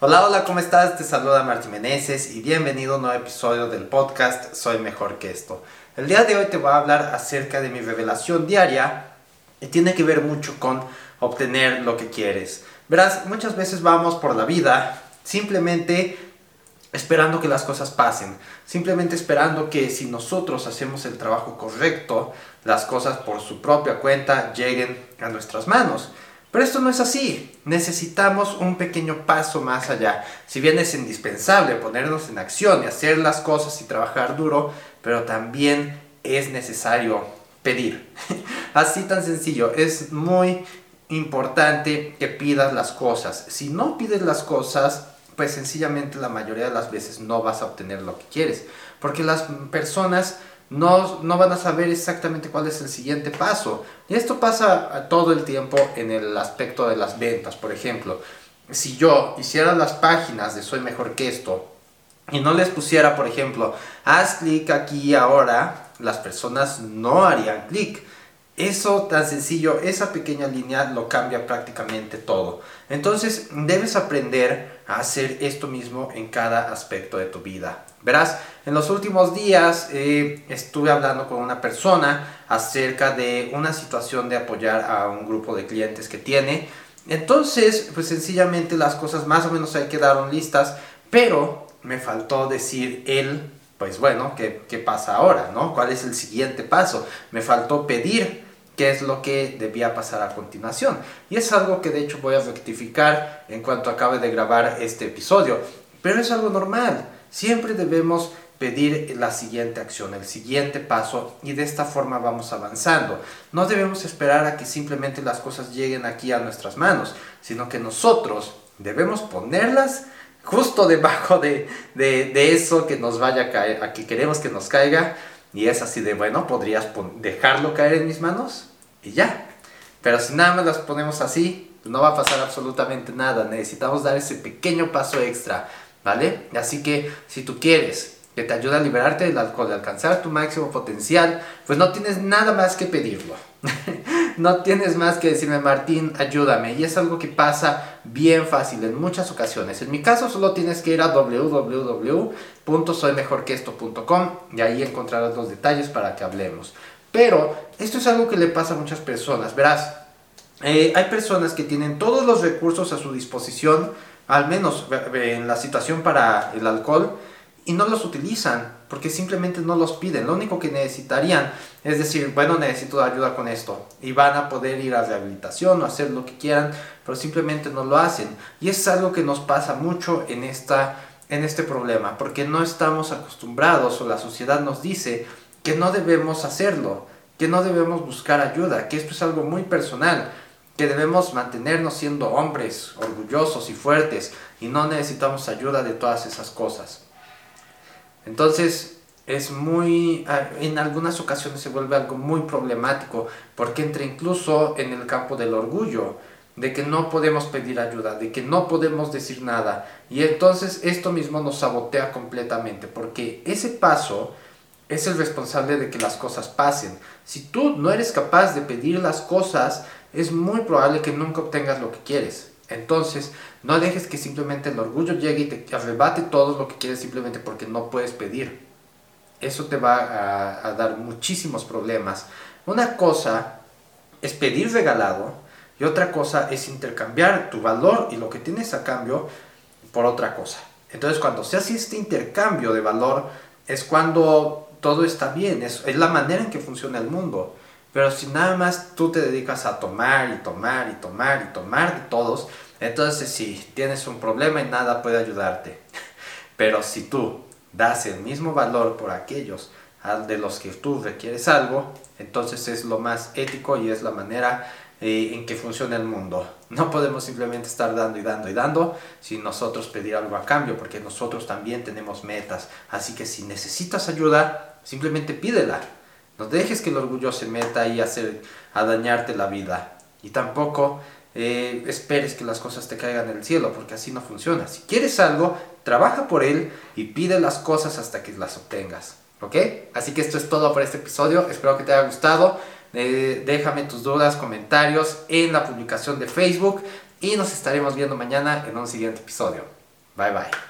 Hola, hola, ¿cómo estás? Te saluda Martín Meneses y bienvenido a un nuevo episodio del podcast Soy Mejor que esto. El día de hoy te voy a hablar acerca de mi revelación diaria y tiene que ver mucho con obtener lo que quieres. Verás, muchas veces vamos por la vida simplemente esperando que las cosas pasen, simplemente esperando que si nosotros hacemos el trabajo correcto, las cosas por su propia cuenta lleguen a nuestras manos. Pero esto no es así. Necesitamos un pequeño paso más allá. Si bien es indispensable ponernos en acción y hacer las cosas y trabajar duro, pero también es necesario pedir. Así tan sencillo. Es muy importante que pidas las cosas. Si no pides las cosas, pues sencillamente la mayoría de las veces no vas a obtener lo que quieres. Porque las personas no, no van a saber exactamente cuál es el siguiente paso. Y esto pasa todo el tiempo en el aspecto de las ventas. Por ejemplo, si yo hiciera las páginas de Soy Mejor que esto y no les pusiera, por ejemplo, haz clic aquí ahora, las personas no harían clic. Eso tan sencillo, esa pequeña línea lo cambia prácticamente todo. Entonces debes aprender a hacer esto mismo en cada aspecto de tu vida. Verás, en los últimos días eh, estuve hablando con una persona acerca de una situación de apoyar a un grupo de clientes que tiene. Entonces, pues sencillamente las cosas más o menos ahí quedaron listas, pero me faltó decir él, pues bueno, ¿qué, qué pasa ahora? ¿no? ¿Cuál es el siguiente paso? Me faltó pedir qué es lo que debía pasar a continuación. Y es algo que de hecho voy a rectificar en cuanto acabe de grabar este episodio. Pero es algo normal. Siempre debemos pedir la siguiente acción, el siguiente paso y de esta forma vamos avanzando. No debemos esperar a que simplemente las cosas lleguen aquí a nuestras manos, sino que nosotros debemos ponerlas justo debajo de, de, eso que nos vaya a caer, a que queremos que nos caiga. Y es así de, bueno, podrías dejarlo caer en mis manos y ya. Pero si nada más las ponemos así, no va a pasar absolutamente nada. Necesitamos dar ese pequeño paso extra, ¿vale? Así que si tú quieres que te ayude a liberarte del alcohol, de alcanzar tu máximo potencial, pues no tienes nada más que pedirlo. no tienes más que decirme, Martín, ayúdame. Y es algo que pasa bien fácil en muchas ocasiones. En mi caso solo tienes que ir a www.soymejorqueesto.com y ahí encontrarás los detalles para que hablemos. Pero esto es algo que le pasa a muchas personas. Verás, eh, hay personas que tienen todos los recursos a su disposición, al menos en la situación para el alcohol, y no los utilizan porque simplemente no los piden. Lo único que necesitarían es decir, bueno, necesito ayuda con esto. Y van a poder ir a rehabilitación o hacer lo que quieran, pero simplemente no lo hacen. Y es algo que nos pasa mucho en, esta, en este problema, porque no estamos acostumbrados o la sociedad nos dice que no debemos hacerlo, que no debemos buscar ayuda, que esto es algo muy personal, que debemos mantenernos siendo hombres orgullosos y fuertes y no necesitamos ayuda de todas esas cosas. Entonces, es muy, ah, en algunas ocasiones se vuelve algo muy problemático, porque entra incluso en el campo del orgullo, de que no podemos pedir ayuda, de que no podemos decir nada. Y entonces esto mismo nos sabotea completamente, porque ese paso es el responsable de que las cosas pasen. Si tú no eres capaz de pedir las cosas, es muy probable que nunca obtengas lo que quieres. Entonces, no dejes que simplemente el orgullo llegue y te arrebate todo lo que quieres simplemente porque no puedes pedir. Eso te va a, dar muchísimos problemas. Una cosa es pedir regalado y otra cosa es intercambiar tu valor y lo que tienes a cambio por otra cosa. Entonces, cuando se hace este intercambio de valor, es cuando todo está bien, es, la manera en que funciona el mundo. Pero si nada más tú te dedicas a tomar y tomar y tomar y tomar de todos, entonces sí, tienes un problema y nada puede ayudarte. Pero si tú das el mismo valor por aquellos de los que tú requieres algo, entonces es lo más ético y es la manera eh, en que funciona el mundo. No podemos simplemente estar dando y dando y dando sin nosotros pedir algo a cambio, porque nosotros también tenemos metas. Así que si necesitas ayuda, simplemente pídela. No dejes que el orgullo se meta a, hacer, dañarte la vida. Y tampoco eh, esperes que las cosas te caigan del cielo, porque así no funciona. Si quieres algo, trabaja por él y pide las cosas hasta que las obtengas. ¿Ok? Así que esto es todo por este episodio. Espero que te haya gustado. Eh, déjame tus dudas, comentarios en la publicación de Facebook y nos estaremos viendo mañana en un siguiente episodio. Bye bye.